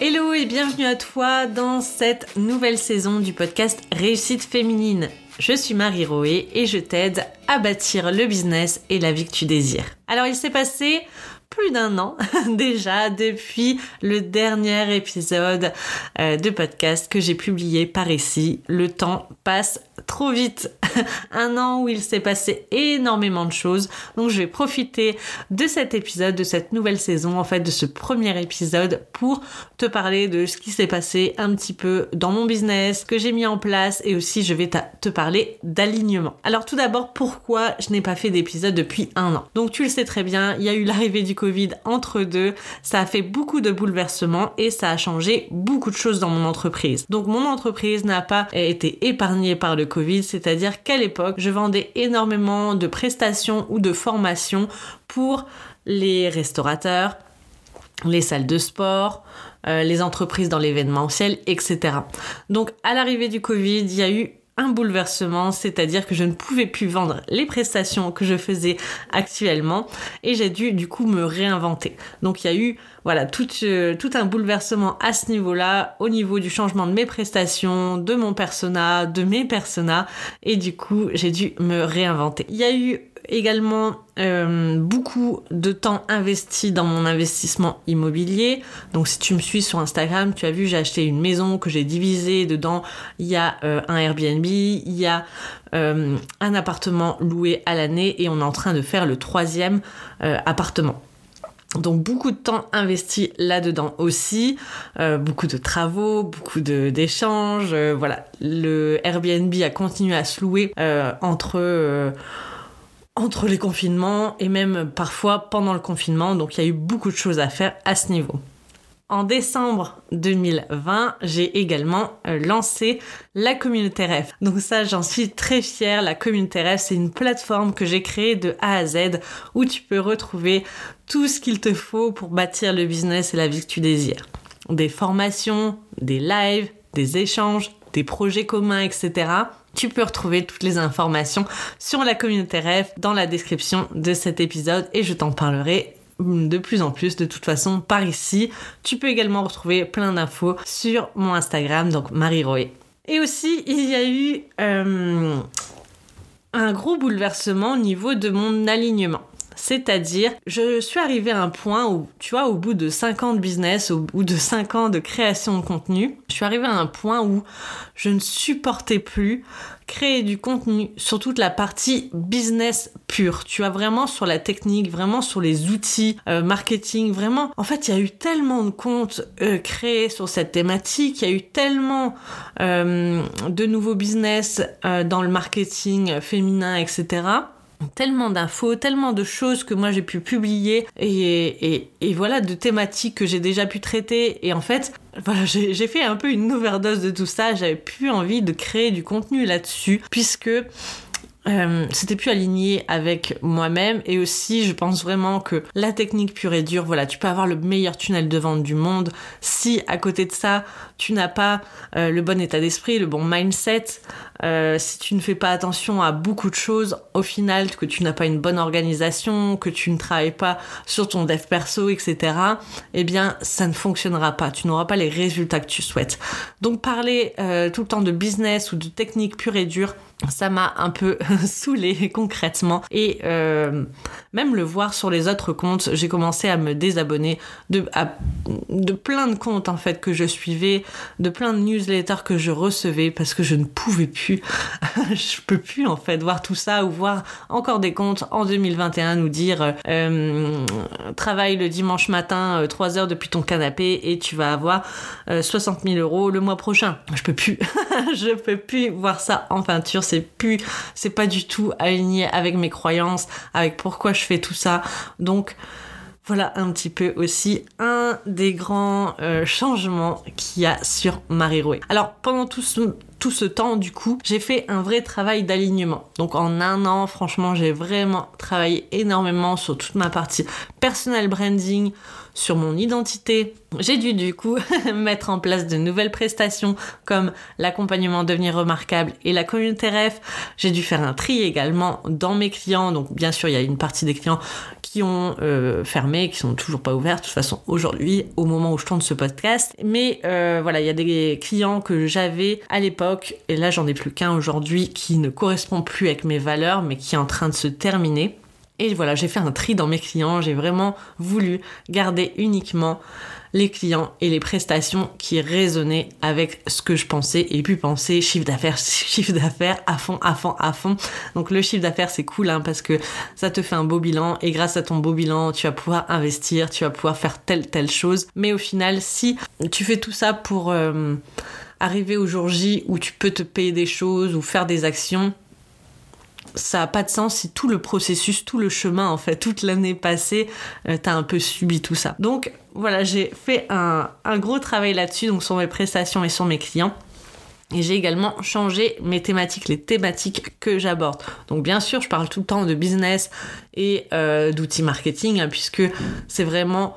Hello et bienvenue à toi dans cette nouvelle saison du podcast Réussite féminine. Je suis Marie Roé et je t'aide à bâtir le business et la vie que tu désires. Alors il s'est passé plus d'un an déjà depuis le dernier épisode euh, de podcast que j'ai publié par ici. Le temps passe trop vite. Un an où il s'est passé énormément de choses. Donc je vais profiter de cet épisode, de cette nouvelle saison, en fait, de ce premier épisode pour te parler de ce qui s'est passé un petit peu dans mon business, que j'ai mis en place et aussi je vais te parler d'alignement. Alors tout d'abord, pourquoi je n'ai pas fait d'épisode depuis un an? Donc tu le sais très bien, il y a eu l'arrivée du Covid entre deux. Ça a fait beaucoup de bouleversements et ça a changé beaucoup de choses dans mon entreprise. Donc mon entreprise n'a pas été épargnée par le Covid, c'est-à-dire qu'à l'époque, je vendais énormément de prestations ou de formations pour les restaurateurs, les salles de sport, euh, les entreprises dans l'événementiel, etc. Donc à l'arrivée du Covid, il y a eu un bouleversement, c'est-à-dire que je ne pouvais plus vendre les prestations que je faisais actuellement et j'ai dû du coup me réinventer. Donc il y a eu voilà tout, euh, tout un bouleversement à ce niveau-là, au niveau du changement de mes prestations, de mon persona, de mes personas et du coup j'ai dû me réinventer. Il y a eu également euh, beaucoup de temps investi dans mon investissement immobilier. Donc si tu me suis sur Instagram, tu as vu, j'ai acheté une maison que j'ai divisée. Dedans, il y a euh, un Airbnb, il y a euh, un appartement loué à l'année et on est en train de faire le troisième appartement. Donc beaucoup de temps investi là-dedans aussi, beaucoup de travaux, beaucoup d'échanges. voilà, le Airbnb a continué à se louer entre entre les confinements et même parfois pendant le confinement. Donc il y a eu beaucoup de choses à faire à ce niveau. En décembre 2020, j'ai également euh, lancé la communauté REF. Donc ça, j'en suis très fière. La communauté REF, c'est une plateforme que j'ai créée de A à Z où tu peux retrouver tout ce qu'il te faut pour bâtir le business et la vie que tu désires. Des formations, des lives, des échanges, des projets communs, etc. Tu peux retrouver toutes les informations sur la communauté REF dans la description de cet épisode et je t'en parlerai de plus en plus de toute façon par ici. Tu peux également retrouver plein d'infos sur mon Instagram, donc Marie Roé. Et aussi, il y a eu euh, un gros bouleversement au niveau de mon alignement. C'est-à-dire, je suis arrivée à un point où, tu vois, au bout de 5 ans de business ou de 5 ans de création de contenu, je suis arrivée à un point où je ne supportais plus créer du contenu sur toute la partie business pure. Tu vois, vraiment sur la technique, vraiment sur les outils euh, marketing, vraiment. En fait, il y a eu tellement de comptes euh, créés sur cette thématique, il y a eu tellement euh, de nouveaux business dans le marketing féminin, etc tellement d'infos, tellement de choses que moi j'ai pu publier et, et, voilà, de thématiques que j'ai déjà pu traiter. Et en fait, voilà, j'ai fait un peu une overdose de tout ça. J'avais plus envie de créer du contenu là-dessus puisque euh, c'était plus aligné avec moi-même et aussi je pense vraiment que la technique pure et dure voilà tu peux avoir le meilleur tunnel de vente du monde si à côté de ça tu n'as pas euh, le bon état d'esprit le bon mindset euh, si tu ne fais pas attention à beaucoup de choses au final que tu n'as pas une bonne organisation que tu ne travailles pas sur ton dev perso etc eh bien ça ne fonctionnera pas. Tu n'auras pas les résultats que tu souhaites. Donc parler tout le temps de business ou de technique pure et dure ça m'a un peu saoulé concrètement. Et euh, même le voir sur les autres comptes j'ai commencé à me désabonner de, de plein de comptes en fait que je suivais de plein de newsletters que je recevais parce que je ne pouvais plus. Je peux plus en fait voir tout ça ou voir encore des comptes en 2021 nous dire euh, travaille le dimanche matin 3 euh, heures depuis ton canapé et tu vas avoir 60 000 euros le mois prochain. Je peux plus. Je peux plus voir ça en peinture. C'est plus, c'est pas du tout aligné avec mes croyances, avec pourquoi je fais tout ça. Donc, voilà un petit peu aussi un des grands euh, changements qu'il y a sur Marie Rouet. Alors pendant tout ce, tout ce temps, du coup, j'ai fait un vrai travail d'alignement. Donc en un an, franchement, j'ai vraiment travaillé énormément sur toute ma partie personal branding, sur mon identité. J'ai dû du coup mettre en place de nouvelles prestations comme l'accompagnement devenir remarquable et la communauté REF. J'ai dû faire un tri également dans mes clients. Donc bien sûr, il y a une partie des clients qui ont euh, fermé, qui sont toujours pas ouverts. De toute façon, aujourd'hui, au moment où je tourne ce podcast. Mais euh, voilà, il y a des clients que j'avais à l'époque, et là j'en ai plus qu'un aujourd'hui, qui ne correspond plus avec mes valeurs, mais qui est en train de se terminer. Et voilà, j'ai fait un tri dans mes clients, j'ai vraiment voulu garder uniquement les clients et les prestations qui résonnaient avec ce que je pensais et puis penser chiffre d'affaires, chiffre d'affaires à fond, à fond, à fond. Donc le chiffre d'affaires c'est cool hein, parce que ça te fait un beau bilan et grâce à ton beau bilan tu vas pouvoir investir, tu vas pouvoir faire telle telle chose. Mais au final si tu fais tout ça pour euh, arriver au jour J où tu peux te payer des choses ou faire des actions, ça n'a pas de sens si tout le processus, tout le chemin, en fait, toute l'année passée, euh, t'as un peu subi tout ça. Donc voilà, j'ai fait un, gros travail là-dessus, donc sur mes prestations et sur mes clients. Et j'ai également changé mes thématiques, les thématiques que j'aborde. Donc bien sûr, je parle tout le temps de business et euh, d'outils marketing, hein, puisque c'est vraiment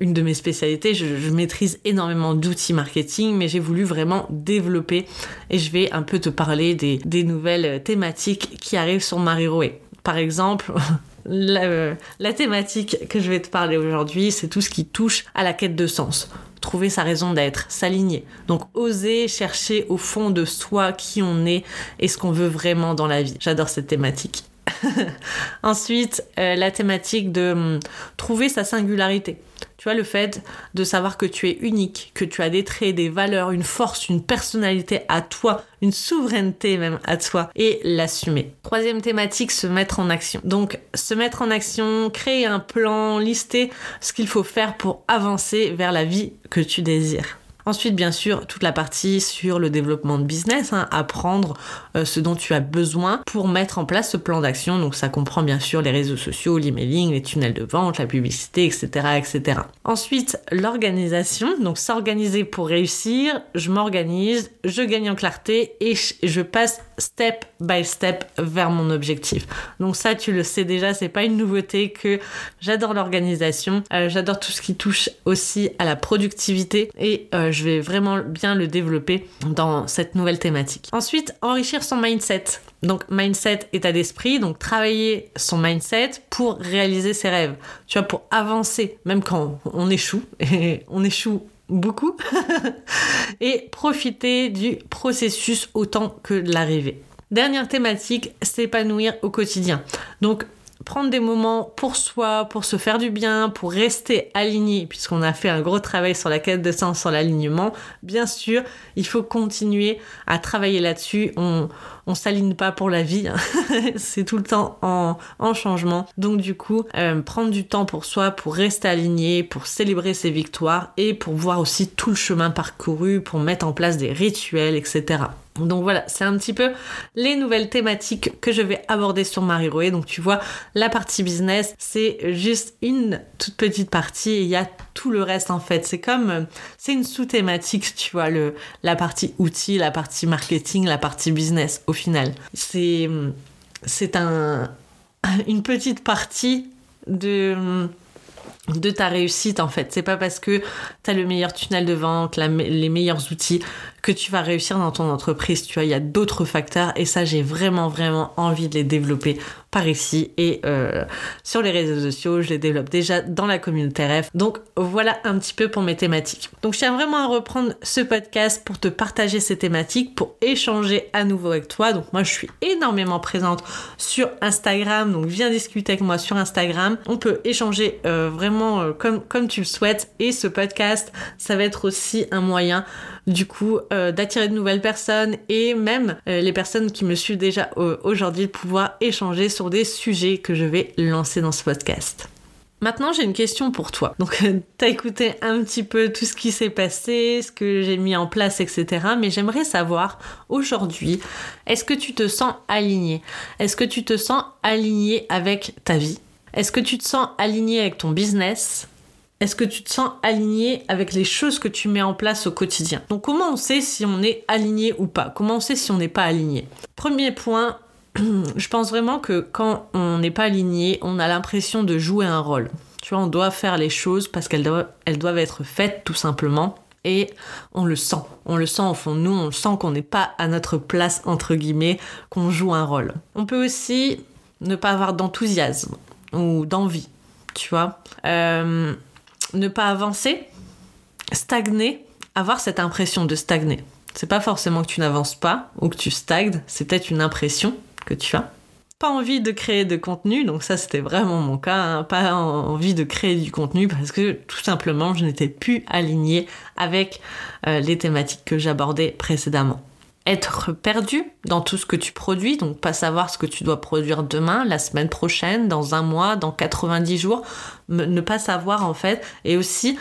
une de mes spécialités. Je, maîtrise énormément d'outils marketing, mais j'ai voulu vraiment développer et je vais un peu te parler des, nouvelles thématiques qui arrivent sur Mariroé. Par exemple, la, la, thématique que je vais te parler aujourd'hui, c'est tout ce qui touche à la quête de sens. Trouver sa raison d'être, s'aligner. Donc oser chercher au fond de soi qui on est et ce qu'on veut vraiment dans la vie. J'adore cette thématique. Ensuite, euh, la thématique de hum, trouver sa singularité. Tu vois, le fait de savoir que tu es unique, que tu as des traits, des valeurs, une force, une personnalité à toi, une souveraineté même à toi, et l'assumer. Troisième thématique, se mettre en action. Donc, se mettre en action, créer un plan, lister ce qu'il faut faire pour avancer vers la vie que tu désires. Ensuite, bien sûr, toute la partie sur le développement de business, hein, apprendre euh, ce dont tu as besoin pour mettre en place ce plan d'action. Donc ça comprend bien sûr les réseaux sociaux, l'emailing, les tunnels de vente, la publicité, etc. etc. Ensuite, l'organisation. Donc s'organiser pour réussir, je m'organise, je gagne en clarté et je passe step by step vers mon objectif. Donc ça, tu le sais déjà, c'est pas une nouveauté que j'adore l'organisation, euh, j'adore tout ce qui touche aussi à la productivité et euh, je vais vraiment bien le développer dans cette nouvelle thématique. Ensuite, enrichir son mindset. Donc mindset, état d'esprit, donc travailler son mindset pour réaliser ses rêves. Tu vois, pour avancer, même quand on échoue, et on échoue beaucoup, et profiter du processus autant que de l'arrivée. Dernière thématique, s'épanouir au quotidien. Donc prendre des moments pour soi, pour se faire du bien, pour rester aligné, puisqu'on a fait un gros travail sur la quête de sens, sur l'alignement, bien sûr, il faut continuer à travailler là-dessus. On, on s'aligne pas pour la vie, hein. c'est tout le temps en, en, changement. Donc du coup, euh, prendre du temps pour soi, pour rester aligné, pour célébrer ses victoires et pour voir aussi tout le chemin parcouru, pour mettre en place des rituels, etc. Donc voilà, c'est un petit peu les nouvelles thématiques que je vais aborder sur Mariroé. Donc tu vois, la partie business, c'est juste une toute petite partie et il y a tout le reste en fait. C'est comme, c'est une sous-thématique, tu vois, le, la partie outils, la partie marketing, la partie business au final. C'est, c'est un, une petite partie de de ta réussite en fait. C'est pas parce que tu as le meilleur tunnel de vente, les meilleurs outils que tu vas réussir dans ton entreprise. Tu vois, il y a d'autres facteurs et ça, j'ai vraiment, vraiment envie de les développer par ici et euh, sur les réseaux sociaux. Je les développe déjà dans la communauté RF. Donc voilà un petit peu pour mes thématiques. Donc je tiens vraiment à reprendre ce podcast pour te partager ces thématiques, pour échanger à nouveau avec toi. Donc moi, je suis énormément présente sur Instagram. Donc viens discuter avec moi sur Instagram. On peut échanger euh, vraiment euh, comme, comme tu le souhaites. Et ce podcast, ça va être aussi un moyen du coup euh, d'attirer de nouvelles personnes et même euh, les personnes qui me suivent déjà aujourd'hui de pouvoir échanger sur des sujets que je vais lancer dans ce podcast. Maintenant, j'ai une question pour toi. Donc, t'as écouté un petit peu tout ce qui s'est passé, ce que j'ai mis en place, etc. Mais j'aimerais savoir, aujourd'hui, est-ce que tu te sens aligné? Est-ce que tu te sens aligné avec ta vie? Est-ce que tu te sens aligné avec ton business? Est-ce que tu te sens aligné avec les choses que tu mets en place au quotidien? Donc comment on sait si on est aligné ou pas? Comment on sait si on n'est pas aligné? Premier point, je pense vraiment que quand on n'est pas aligné, on a l'impression de jouer un rôle. Tu vois, on doit faire les choses parce qu'elles doivent, elles doivent être faites tout simplement. Et on le sent, on le sent au fond de nous, on le sent qu'on n'est pas à notre place, entre guillemets, qu'on joue un rôle. On peut aussi ne pas avoir d'enthousiasme ou d'envie, tu vois. Euh, ne pas avancer, stagner, avoir cette impression de stagner. C'est pas forcément que tu n'avances pas ou que tu stagnes, c'est peut-être une impression que tu as. Pas envie de créer de contenu, donc ça c'était vraiment mon cas, hein. pas envie de créer du contenu parce que tout simplement je n'étais plus alignée avec euh, les thématiques que j'abordais précédemment être perdu dans tout ce que tu produis, donc pas savoir ce que tu dois produire demain, la semaine prochaine, dans un mois, dans 90 jours, ne pas savoir en fait, et aussi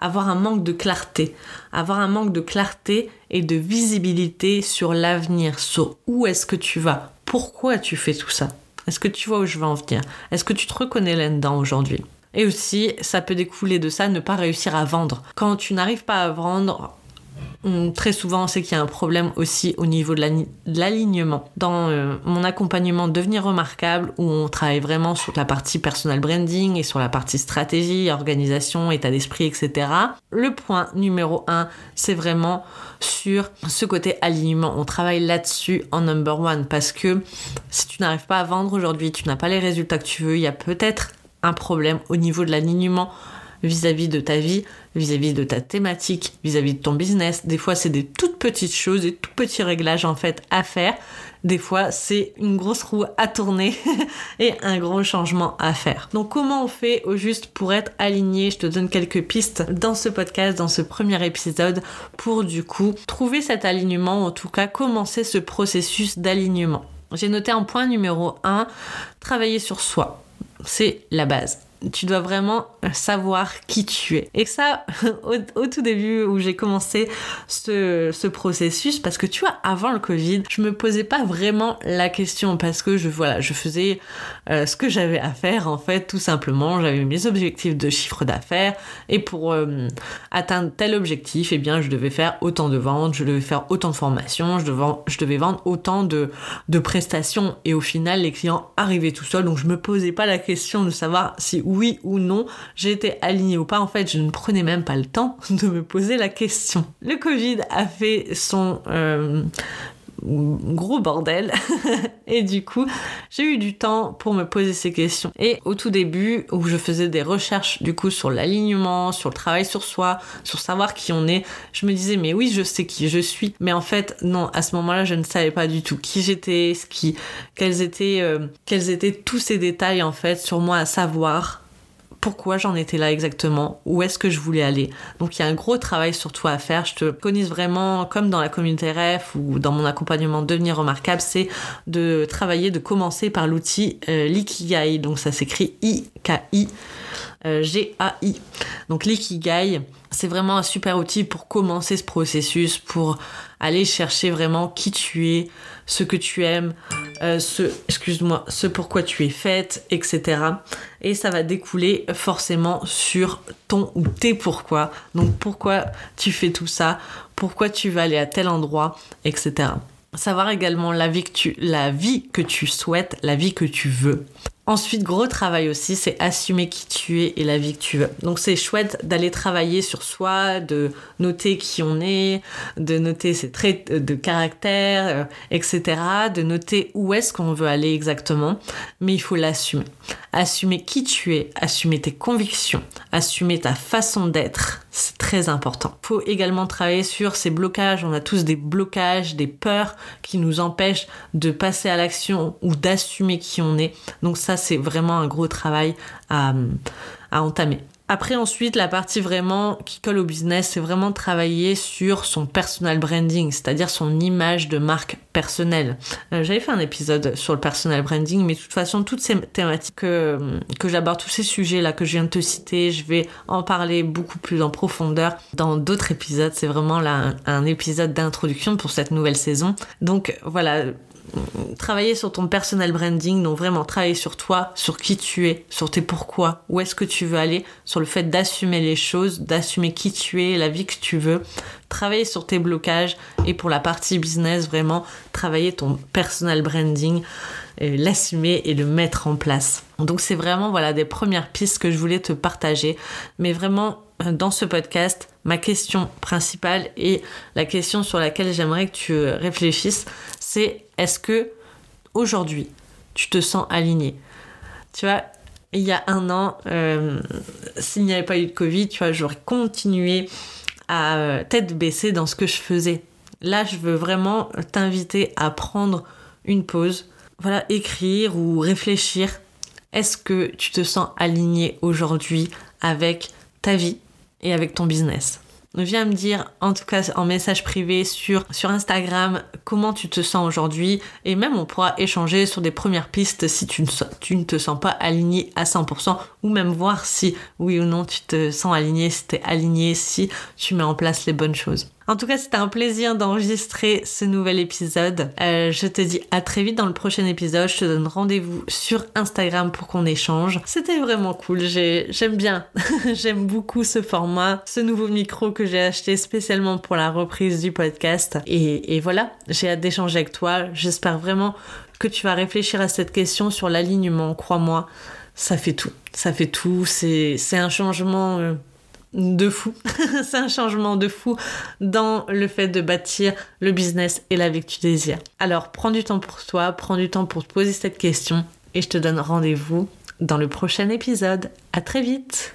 avoir un manque de clarté, avoir un manque de clarté et de visibilité sur l'avenir, sur où est-ce que tu vas, pourquoi tu fais tout ça, est-ce que tu vois où je vais en venir, est-ce que tu te reconnais là-dedans aujourd'hui? Et aussi, ça peut découler de ça, ne pas réussir à vendre. Quand tu n'arrives pas à vendre, très souvent, c'est qu'il y a un problème aussi au niveau de l'alignement. Dans euh, mon accompagnement Devenir remarquable, où on travaille vraiment sur la partie personal branding et sur la partie stratégie, organisation, état d'esprit, etc. Le point numéro un, c'est vraiment sur ce côté alignement. On travaille là-dessus en number one parce que si tu n'arrives pas à vendre aujourd'hui, tu n'as pas les résultats que tu veux, il y a peut-être un problème au niveau de l'alignement vis-à-vis de ta vie, vis-à-vis de ta thématique, vis-à-vis de ton business. Des fois, c'est des toutes petites choses, des tout petits réglages en fait à faire. Des fois, c'est une grosse roue à tourner et un gros changement à faire. Donc, comment on fait au juste pour être aligné? Je te donne quelques pistes dans ce podcast, dans ce premier épisode, pour du coup trouver cet alignement, en tout cas commencer ce processus d'alignement. J'ai noté un point numéro 1, travailler sur soi. C'est la base tu dois vraiment savoir qui tu es. Et ça, au, tout début où j'ai commencé ce, ce, processus, parce que tu vois, avant le Covid, je me posais pas vraiment la question parce que je, faisais euh, ce que j'avais à faire en fait, tout simplement. J'avais mes objectifs de chiffre d'affaires et pour euh, atteindre tel objectif, eh bien, je devais faire autant de ventes, je devais faire autant de formations, je devais, vendre autant de, de prestations. Et au final, les clients arrivaient tout seuls, donc je me posais pas la question de savoir si oui ou non j'étais alignée ou pas. En fait, je ne prenais même pas le temps de me poser la question. Le Covid a fait son euh, gros bordel. et du coup, j'ai eu du temps pour me poser ces questions. Et au tout début, où je faisais des recherches du coup sur l'alignement, sur le travail sur soi, sur savoir qui on est, je me disais mais oui, je sais qui je suis. Mais en fait, non, à ce moment-là, je ne savais pas du tout qui j'étais, ce qui, quels étaient, euh, quels étaient tous ces détails en fait sur moi à savoir pourquoi j'en étais là exactement, où est-ce que je voulais aller. Donc il y a un gros travail sur toi à faire. Je te connais vraiment comme dans la communauté REF ou dans mon accompagnement Devenir remarquable, c'est de travailler, de commencer par l'outil euh, l'Ikigai. Donc ça s'écrit I-K-I. Euh, G-A-I. Donc l'ikigai, c'est vraiment un super outil pour commencer ce processus, pour aller chercher vraiment qui tu es, ce que tu aimes, euh, ce, excuse-moi, ce pourquoi tu es faite, etc. Et ça va découler forcément sur ton ou tes pourquoi. Donc pourquoi tu fais tout ça, pourquoi tu vas aller à tel endroit, etc. Savoir également la vie que tu, la vie que tu souhaites, la vie que tu veux. Ensuite, gros travail aussi, c'est assumer qui tu es et la vie que tu veux. Donc c'est chouette d'aller travailler sur soi, de noter qui on est, de noter ses traits de caractère, euh, etc. De noter où est-ce qu'on veut aller exactement. Mais il faut l'assumer. Assumer qui tu es, assumer tes convictions, assumer ta façon d'être, c'est très important. Il faut également travailler sur ces blocages. On a tous des blocages, des peurs qui nous empêchent de passer à l'action ou d'assumer qui on est. Donc ça c'est vraiment un gros travail à, entamer. Après ensuite, la partie vraiment qui colle au business, c'est vraiment travailler sur son personal branding, c'est-à-dire son image de marque personnelle. Euh, j'avais fait un épisode sur le personal branding, mais de toute façon, toutes ces thématiques que, j'aborde, tous ces sujets-là que je viens de te citer, je vais en parler beaucoup plus en profondeur dans d'autres épisodes. C'est vraiment là un épisode d'introduction pour cette nouvelle saison. Donc voilà, travailler sur ton personal branding, donc vraiment travailler sur toi, sur qui tu es, sur tes pourquoi, où est-ce que tu veux aller, sur le fait d'assumer les choses, d'assumer qui tu es, la vie que tu veux, travailler sur tes blocages et pour la partie business, vraiment travailler ton personal branding, l'assumer et le mettre en place. Donc c'est vraiment voilà des premières pistes que je voulais te partager, mais vraiment euh, dans ce podcast, ma question principale et la question sur laquelle j'aimerais que tu réfléchisses, c'est est-ce que aujourd'hui tu te sens aligné? Tu vois, il y a un an, euh, s'il n'y avait pas eu de Covid, tu vois, j'aurais continué à euh, tête baissée dans ce que je faisais. Là, je veux vraiment t'inviter à prendre une pause, voilà, écrire ou réfléchir. Est-ce que tu te sens aligné aujourd'hui avec ta vie et avec ton business? Viens me dire, en tout cas en message privé sur, Instagram, comment tu te sens aujourd'hui. Et même on pourra échanger sur des premières pistes si tu ne, tu ne te sens pas aligné à 100%. Ou même voir si oui ou non tu te sens aligné, si tu es aligné, si tu mets en place les bonnes choses. En tout cas, c'était un plaisir d'enregistrer ce nouvel épisode. Euh, je te dis à très vite dans le prochain épisode. Je te donne rendez-vous sur Instagram pour qu'on échange. C'était vraiment cool. J'aime bien. J'aime beaucoup ce format, ce nouveau micro que j'ai acheté spécialement pour la reprise du podcast. Et, voilà, j'ai hâte d'échanger avec toi. J'espère vraiment que tu vas réfléchir à cette question sur l'alignement. Crois-moi, ça fait tout. Ça fait tout. C'est un changement. Euh, de fou. c'est un changement de fou dans le fait de bâtir le business et la vie que tu désires. Alors, prends du temps pour toi, prends du temps pour te poser cette question et je te donne rendez-vous dans le prochain épisode. À très vite!